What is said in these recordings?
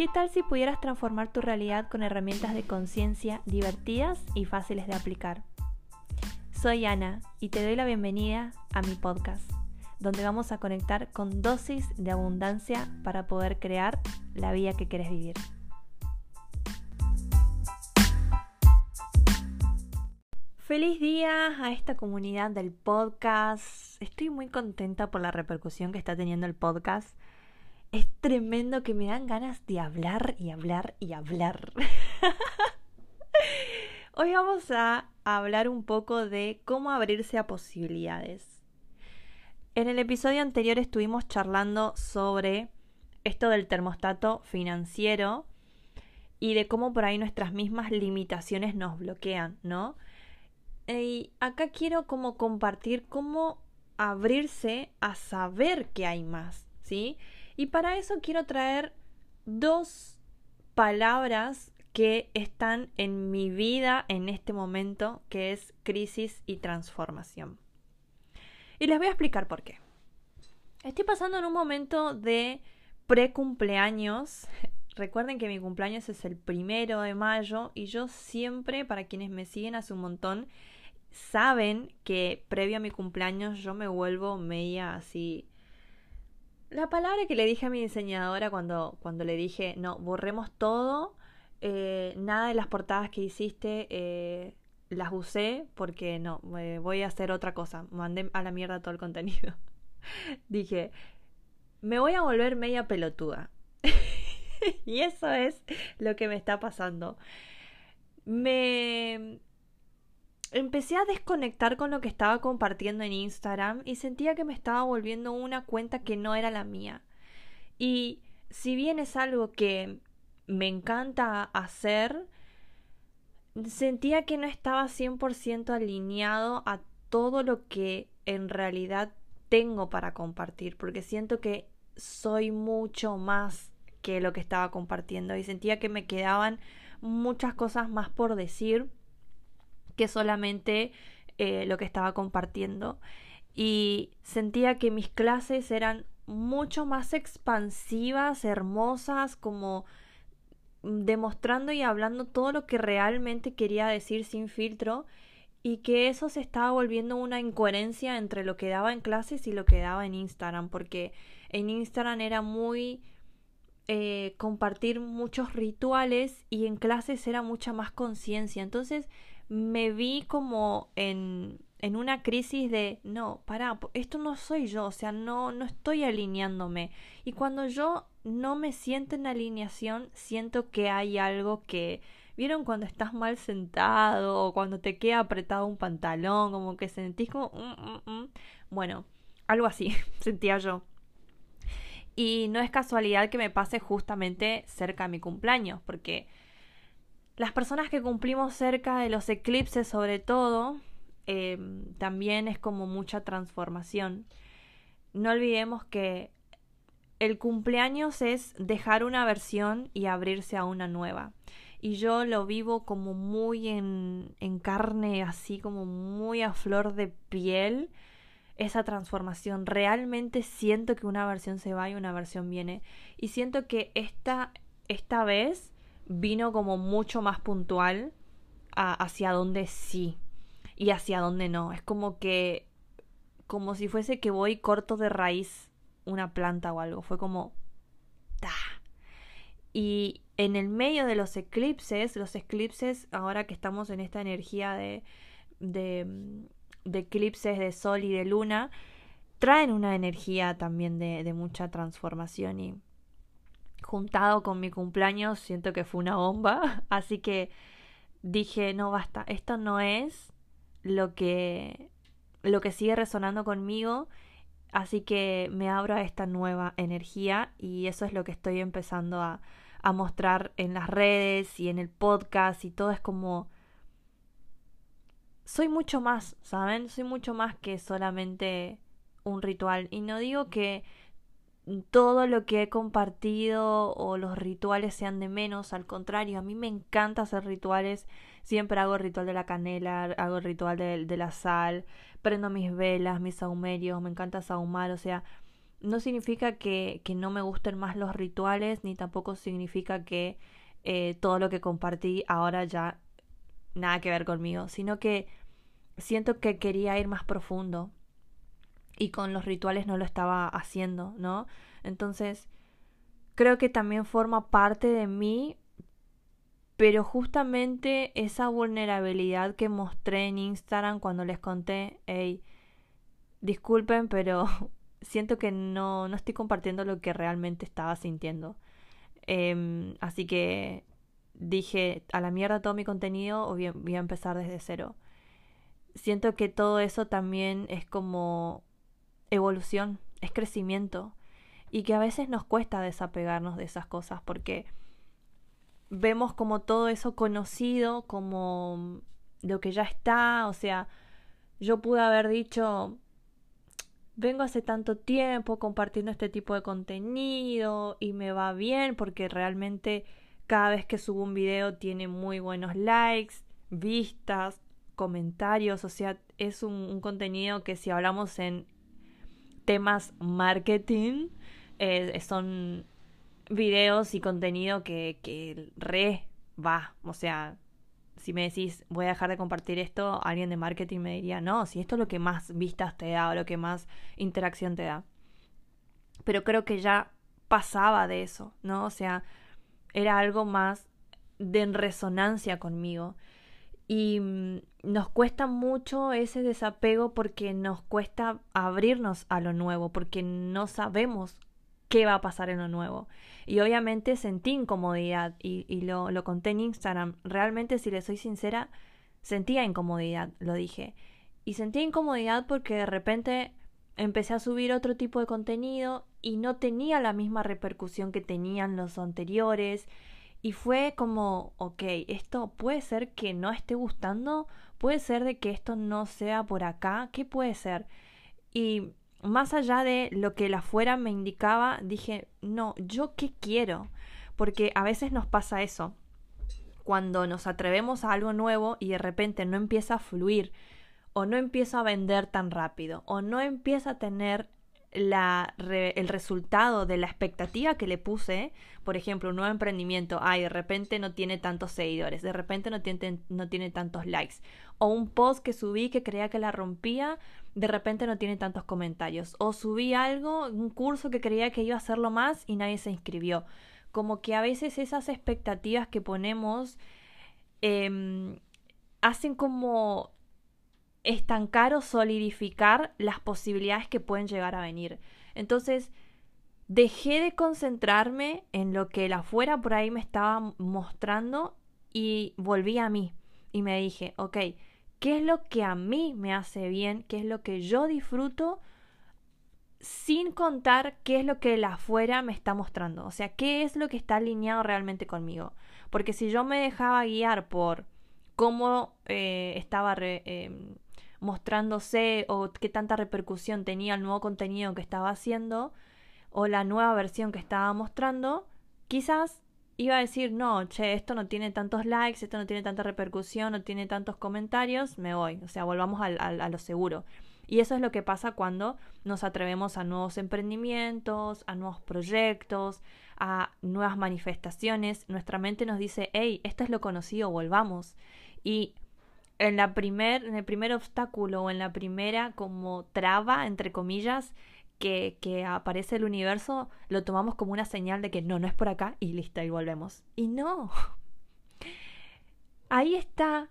¿Qué tal si pudieras transformar tu realidad con herramientas de conciencia divertidas y fáciles de aplicar? Soy Ana y te doy la bienvenida a mi podcast, donde vamos a conectar con dosis de abundancia para poder crear la vida que quieres vivir. Feliz día a esta comunidad del podcast. Estoy muy contenta por la repercusión que está teniendo el podcast es tremendo que me dan ganas de hablar y hablar y hablar. Hoy vamos a hablar un poco de cómo abrirse a posibilidades. En el episodio anterior estuvimos charlando sobre esto del termostato financiero y de cómo por ahí nuestras mismas limitaciones nos bloquean, ¿no? Y acá quiero como compartir cómo abrirse a saber que hay más, ¿sí? Y para eso quiero traer dos palabras que están en mi vida en este momento, que es crisis y transformación. Y les voy a explicar por qué. Estoy pasando en un momento de pre-cumpleaños. Recuerden que mi cumpleaños es el primero de mayo y yo siempre, para quienes me siguen hace un montón, saben que previo a mi cumpleaños yo me vuelvo media así la palabra que le dije a mi diseñadora cuando, cuando le dije, no, borremos todo, eh, nada de las portadas que hiciste eh, las usé porque no, voy a hacer otra cosa, mandé a la mierda todo el contenido. dije, me voy a volver media pelotuda. y eso es lo que me está pasando. Me empecé a desconectar con lo que estaba compartiendo en Instagram y sentía que me estaba volviendo una cuenta que no era la mía. Y si bien es algo que me encanta hacer, sentía que no estaba 100% alineado a todo lo que en realidad tengo para compartir, porque siento que soy mucho más que lo que estaba compartiendo y sentía que me quedaban muchas cosas más por decir que solamente eh, lo que estaba compartiendo. Y sentía que mis clases eran mucho más expansivas, hermosas, como demostrando y hablando todo lo que realmente quería decir sin filtro y que eso se estaba volviendo una incoherencia entre lo que daba en clases y lo que daba en Instagram, porque en Instagram era muy eh, compartir muchos rituales y en clases era mucha más conciencia. Entonces me vi como en, en una crisis de, no, para, esto no soy yo, o sea, no, no estoy alineándome. Y cuando yo no me siento en alineación, siento que hay algo que... ¿Vieron cuando estás mal sentado o cuando te queda apretado un pantalón? Como que sentís como... Mm, mm, mm"? Bueno, algo así sentía yo. Y no es casualidad que me pase justamente cerca de mi cumpleaños, porque las personas que cumplimos cerca de los eclipses sobre todo, em, también es como mucha transformación. No olvidemos que el cumpleaños es dejar una versión y abrirse a una nueva. Y yo lo vivo como muy en, en carne, así como muy a flor de piel, esa transformación. Realmente siento que una versión se va y una versión viene. Y siento que esta, esta vez vino como mucho más puntual hacia dónde sí y hacia dónde no. Es como que, como si fuese que voy corto de raíz una planta o algo. Fue como... ¡ta! Y en el medio de los eclipses, los eclipses, ahora que estamos en esta energía de, de, de eclipses de sol y de luna, traen una energía también de, de mucha transformación y juntado con mi cumpleaños, siento que fue una bomba. Así que dije, no basta, esto no es lo que lo que sigue resonando conmigo, así que me abro a esta nueva energía y eso es lo que estoy empezando a, a mostrar en las redes y en el podcast y todo es como soy mucho más, ¿saben? Soy mucho más que solamente un ritual y no digo que todo lo que he compartido o los rituales sean de menos, al contrario, a mí me encanta hacer rituales, siempre hago el ritual de la canela, hago el ritual de, la sal, prendo mis velas, mis saumerios, me encanta saumar, o sea, no significa que, que, no me gusten más los rituales, ni tampoco significa que eh, todo lo que compartí ahora ya nada que ver conmigo, sino que siento que quería ir más profundo y con los rituales no lo estaba haciendo, ¿no? Entonces, creo que también forma parte de mí, pero justamente esa vulnerabilidad que mostré en Instagram cuando les conté, hey, disculpen, pero siento que no, no estoy compartiendo lo que realmente estaba sintiendo. Em, así que dije, a la mierda todo mi contenido o voy a empezar desde cero. Siento que todo eso también es como evolución, es crecimiento y que a veces nos cuesta desapegarnos de esas cosas porque vemos como todo eso conocido, como lo que ya está, o sea, yo pude haber dicho, vengo hace tanto tiempo compartiendo este tipo de contenido y me va bien porque realmente cada vez que subo un video tiene muy buenos likes, vistas, comentarios, o sea, es un, contenido que si hablamos en temas marketing, eh, son videos y contenido que, que re va, o sea, si me decís voy a dejar de compartir esto, alguien de marketing me diría, no, si esto es lo que más vistas te da o lo que más interacción te da. Pero creo que ya pasaba de eso, ¿no? O sea, era algo más de resonancia conmigo. Y mm, nos cuesta mucho ese desapego porque nos cuesta abrirnos a lo nuevo, porque no sabemos qué va a pasar en lo nuevo. Y obviamente sentí incomodidad y, lo, lo, conté en Instagram. Realmente, si le soy sincera, sentía incomodidad, lo dije. Y sentía incomodidad porque de repente empecé a subir otro tipo de contenido y no tenía la misma repercusión que tenían los anteriores. Y fue como, ok, esto puede ser que no esté gustando, puede ser de que esto no sea por acá, ¿qué puede ser? Y más allá de lo que la afuera me indicaba, dije, no, ¿yo qué quiero? Porque a veces nos pasa eso, cuando nos atrevemos a algo nuevo y de repente no empieza a fluir, o no empieza a vender tan rápido, o no empieza a tener el resultado de la expectativa que le puse, por ejemplo, un nuevo emprendimiento, ay, de repente no tiene tantos seguidores, de repente no tiene, no tiene tantos likes, o un post que subí que creía que la rompía, de repente no tiene tantos comentarios, o subí algo, un curso que creía que iba a hacerlo más y nadie se inscribió. Como que a veces esas expectativas que ponemos eh, hacen como estancar o solidificar las posibilidades que pueden llegar a venir. Entonces, dejé de concentrarme en lo que el afuera por ahí me estaba mostrando y volví a mí y me dije, ok, ¿qué es lo que a mí me hace bien? ¿Qué es lo que yo disfruto? Sin contar qué es lo que el afuera me está mostrando. O sea, qué es lo que está alineado realmente conmigo. Porque si yo me dejaba guiar por cómo eh, estaba em, mostrándose o qué tanta repercusión tenía el nuevo contenido que estaba haciendo o la nueva versión que estaba mostrando, quizás iba a decir, no, che, esto no tiene tantos likes, esto no tiene tanta repercusión, no tiene tantos comentarios, me voy. O sea, volvamos a lo seguro. Y eso es lo que pasa cuando nos atrevemos a nuevos emprendimientos, a nuevos proyectos, a nuevas manifestaciones. Nuestra mente nos dice, hey, esto es lo conocido, volvamos. Y en, la primer, en el primer obstáculo o en la primera como traba, entre comillas, que, que, aparece el universo, lo tomamos como una señal de que no, no es por acá y listo, y volvemos. Y no. Ahí está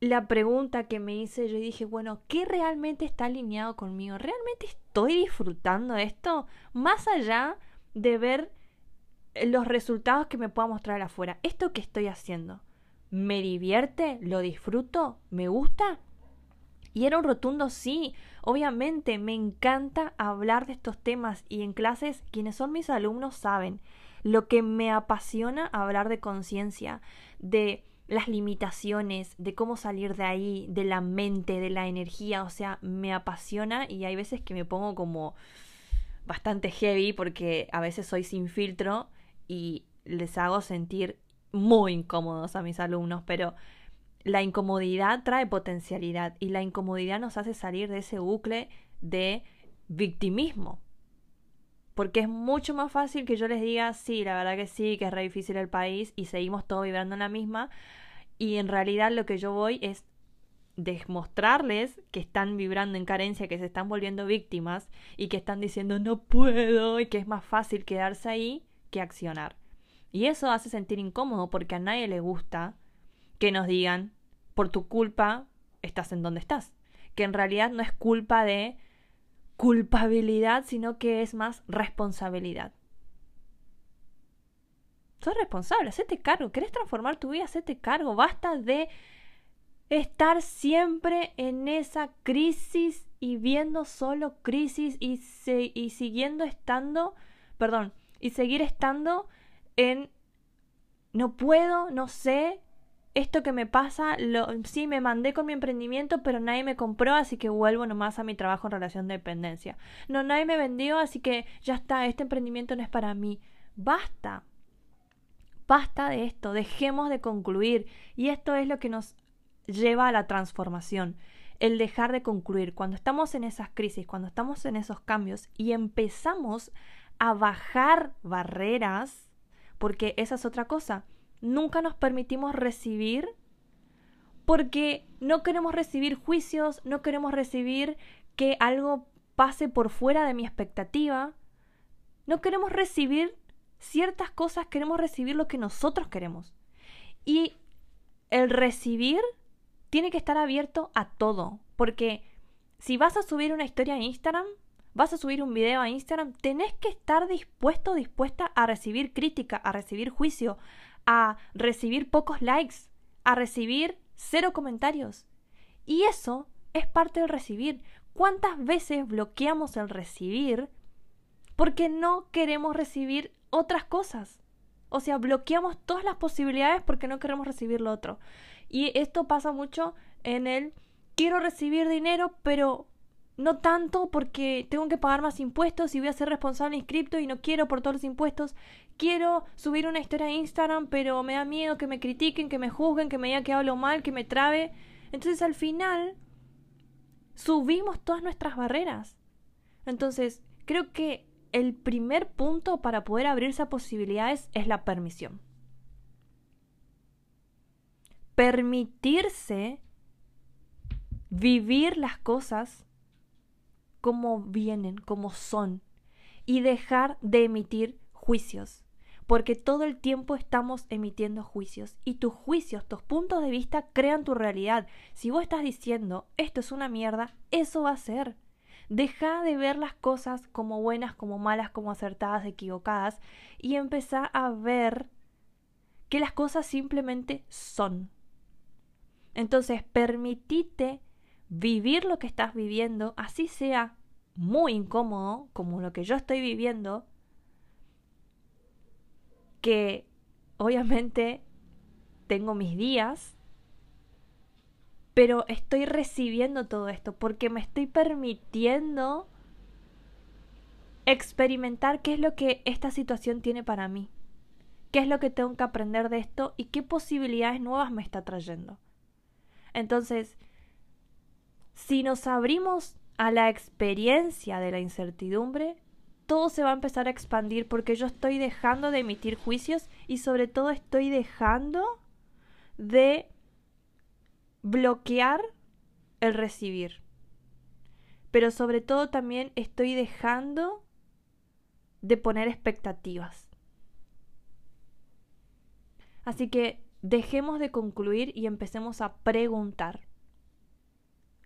la pregunta que me hice. Yo dije, bueno, ¿qué realmente está alineado conmigo? ¿Realmente estoy disfrutando esto? Más allá de ver los resultados que me pueda mostrar afuera. ¿Esto que estoy haciendo? ¿Me divierte? ¿Lo disfruto? ¿Me gusta? Y era un rotundo sí. Obviamente me encanta hablar de estos temas y en clases quienes son mis alumnos saben lo que me apasiona hablar de conciencia, de las limitaciones, de cómo salir de ahí, de la mente, de la energía, o sea, me apasiona y hay veces que me pongo como bastante heavy porque a veces soy sin filtro y les hago sentir muy incómodos a mis alumnos, pero la incomodidad trae potencialidad y la incomodidad nos hace salir de ese bucle de victimismo. Porque es mucho más fácil que yo les diga, sí, la verdad que sí, que es re difícil el país y seguimos todos vibrando en la misma. Y en realidad lo que yo voy es demostrarles que están vibrando en carencia, que se están volviendo víctimas y que están diciendo no puedo y que es más fácil quedarse ahí que accionar. Y eso hace sentir incómodo porque a nadie le gusta que nos digan por tu culpa estás en donde estás. Que en realidad no es culpa de culpabilidad, sino que es más responsabilidad. Sos responsable, hacete cargo. ¿Querés transformar tu vida? Hacete cargo. Basta de estar siempre en esa crisis y viendo solo crisis y, y siguiendo estando, perdón, y seguir estando en no puedo, no sé, esto que me pasa, lo, sí me mandé con mi emprendimiento, pero nadie me compró, así que vuelvo nomás a mi trabajo en relación de dependencia. No, nadie me vendió, así que ya está, este emprendimiento no es para mí. Basta. Basta de esto, dejemos de concluir. Y esto es lo que nos lleva a la transformación, el dejar de concluir. Cuando estamos en esas crisis, cuando estamos en esos cambios y empezamos a bajar barreras, porque esa es otra cosa, nunca nos permitimos recibir porque no queremos recibir juicios, no queremos recibir que algo pase por fuera de mi expectativa, no queremos recibir ciertas cosas, queremos recibir lo que nosotros queremos. Y el recibir tiene que estar abierto a todo. Porque si vas a subir una historia a Instagram, vas a subir un video a Instagram, tenés que estar dispuesto, dispuesta a recibir crítica, a recibir juicio, a recibir pocos likes, a recibir cero comentarios. Y eso es parte del recibir. ¿Cuántas veces bloqueamos el recibir porque no queremos recibir otras cosas? O sea, bloqueamos todas las posibilidades porque no queremos recibir lo otro. Y esto pasa mucho en el quiero recibir dinero, pero no tanto porque tengo que pagar más impuestos y voy a ser responsable inscripto y no quiero por todos los impuestos. Quiero subir una historia a Instagram, pero me da miedo que me critiquen, que me juzguen, que me digan que hablo mal, que me trabe. Entonces al final subimos todas nuestras barreras. Entonces creo que el primer punto para poder abrirse a posibilidades es la permisión permitirse vivir las cosas como vienen, como son, y dejar de emitir juicios, porque todo el tiempo estamos emitiendo juicios, y tus juicios, tus puntos de vista crean tu realidad. Si vos estás diciendo, esto es una mierda, eso va a ser. Deja de ver las cosas como buenas, como malas, como acertadas, equivocadas, y empezá a ver que las cosas simplemente son. Entonces, permitite vivir lo que estás viviendo, así sea muy incómodo, como lo que yo estoy viviendo, que obviamente tengo mis días, pero estoy recibiendo todo esto porque me estoy permitiendo experimentar qué es lo que esta situación tiene para mí, qué es lo que tengo que aprender de esto y qué posibilidades nuevas me está trayendo. Entonces, si nos abrimos a la experiencia de la incertidumbre, todo se va a empezar a expandir porque yo estoy dejando de emitir juicios y sobre todo estoy dejando de bloquear el recibir. Pero sobre todo también estoy dejando de poner expectativas. Así que dejemos de concluir y empecemos a preguntar.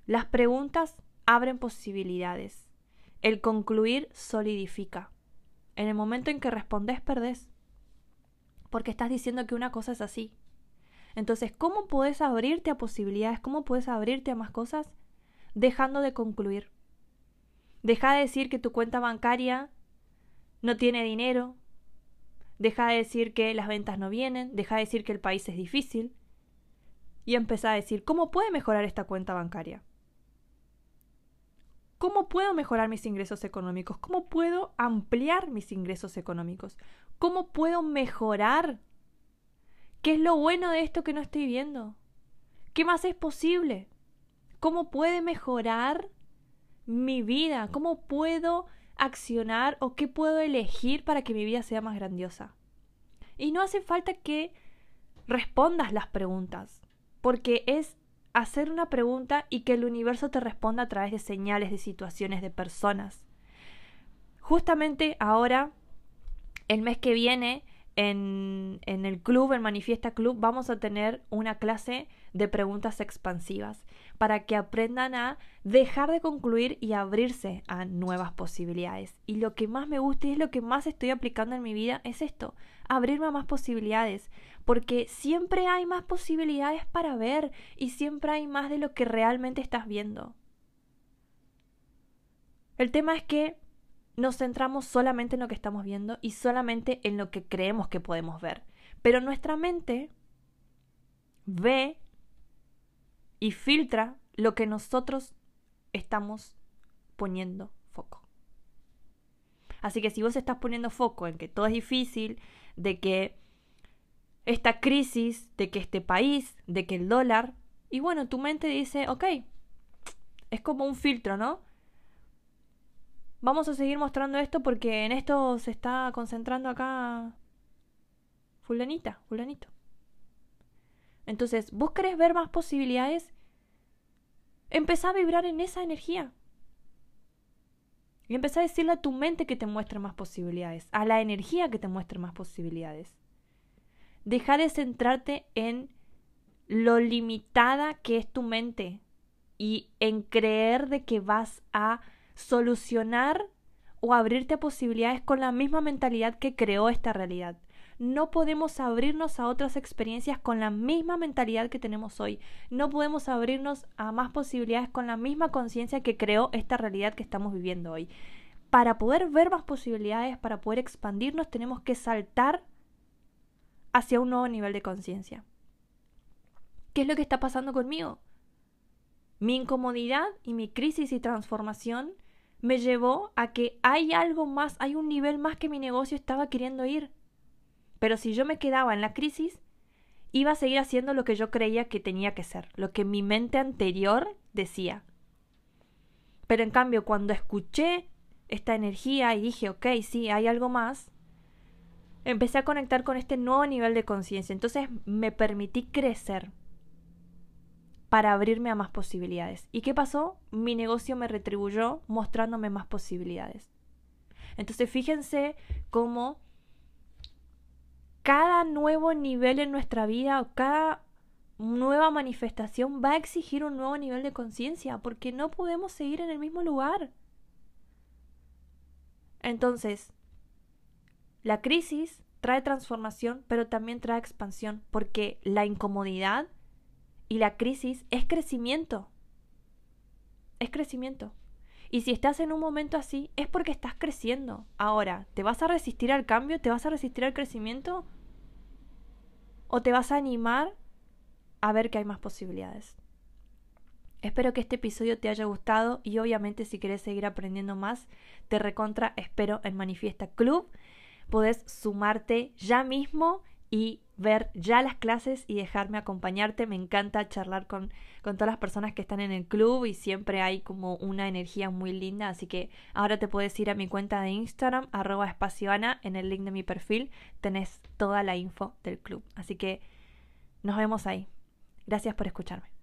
Las preguntas abren posibilidades. El concluir solidifica. En el momento en que respondes, perdés. Porque estás diciendo que una cosa es así. Entonces, ¿cómo puedes abrirte a posibilidades? ¿Cómo puedes abrirte a más cosas? Dejando de concluir. Deja de decir que tu cuenta bancaria no tiene dinero, deja de decir que las ventas no vienen, deja de decir que el país es difícil y empieza a decir, ¿cómo puede mejorar esta cuenta bancaria? ¿Cómo puedo mejorar mis ingresos económicos? ¿Cómo puedo ampliar mis ingresos económicos? ¿Cómo puedo mejorar? ¿Qué es lo bueno de esto que no estoy viendo? ¿Qué más es posible? ¿Cómo puede mejorar mi vida? ¿Cómo puedo accionar o qué puedo elegir para que mi vida sea más grandiosa. Y no hace falta que respondas las preguntas, porque es hacer una pregunta y que el universo te responda a través de señales, de situaciones, de personas. Justamente ahora, el mes que viene, en, el club, en Manifiesta Club, vamos a tener una clase de preguntas expansivas para que aprendan a dejar de concluir y abrirse a nuevas posibilidades. Y lo que más me gusta y es lo que más estoy aplicando en mi vida es esto, abrirme a más posibilidades, porque siempre hay más posibilidades para ver y siempre hay más de lo que realmente estás viendo. El tema es que nos centramos solamente en lo que estamos viendo y solamente en lo que creemos que podemos ver. Pero nuestra mente ve y filtra lo que nosotros estamos poniendo foco. Así que si vos estás poniendo foco en que todo es difícil, de que esta crisis, de que este país, de que el dólar, y bueno, tu mente dice, ok, es como un filtro, ¿no? Vamos a seguir mostrando esto porque en esto se está concentrando acá fulanita, fulanito. Entonces, vos querés ver más posibilidades, empezá a vibrar en esa energía. Y empezá a decirle a tu mente que te muestre más posibilidades, a la energía que te muestre más posibilidades. Deja de centrarte en lo limitada que es tu mente y en creer de que vas a solucionar o abrirte a posibilidades con la misma mentalidad que creó esta realidad. No podemos abrirnos a otras experiencias con la misma mentalidad que tenemos hoy. No podemos abrirnos a más posibilidades con la misma conciencia que creó esta realidad que estamos viviendo hoy. Para poder ver más posibilidades, para poder expandirnos, tenemos que saltar hacia un nuevo nivel de conciencia. ¿Qué es lo que está pasando conmigo? Mi incomodidad y mi crisis y transformación me llevó a que hay algo más, hay un nivel más que mi negocio estaba queriendo ir. Pero si yo me quedaba en la crisis, iba a seguir haciendo lo que yo creía que tenía que ser, lo que mi mente anterior decía. Pero en cambio, cuando escuché esta energía y dije, ok, sí, hay algo más, empecé a conectar con este nuevo nivel de conciencia. Entonces me permití crecer para abrirme a más posibilidades. ¿Y qué pasó? Mi negocio me retribuyó mostrándome más posibilidades. Entonces fíjense cómo cada nuevo nivel en nuestra vida o cada nueva manifestación va a exigir un nuevo nivel de conciencia porque no podemos seguir en el mismo lugar. Entonces, la crisis trae transformación, pero también trae expansión porque la incomodidad y la crisis es crecimiento. Es crecimiento. Y si estás en un momento así, es porque estás creciendo. Ahora, ¿te vas a resistir al cambio? ¿Te vas a resistir al crecimiento? ¿O te vas a animar a ver que hay más posibilidades? Espero que este episodio te haya gustado y obviamente si quieres seguir aprendiendo más, te recontra espero en Manifiesta Club. Puedes sumarte ya mismo y ver ya las clases y dejarme acompañarte. Me encanta charlar con, con todas las personas que están en el club y siempre hay como una energía muy linda. Así que ahora te puedes ir a mi cuenta de Instagram, arroba espacioana, en el link de mi perfil tenés toda la info del club. Así que nos vemos ahí. Gracias por escucharme.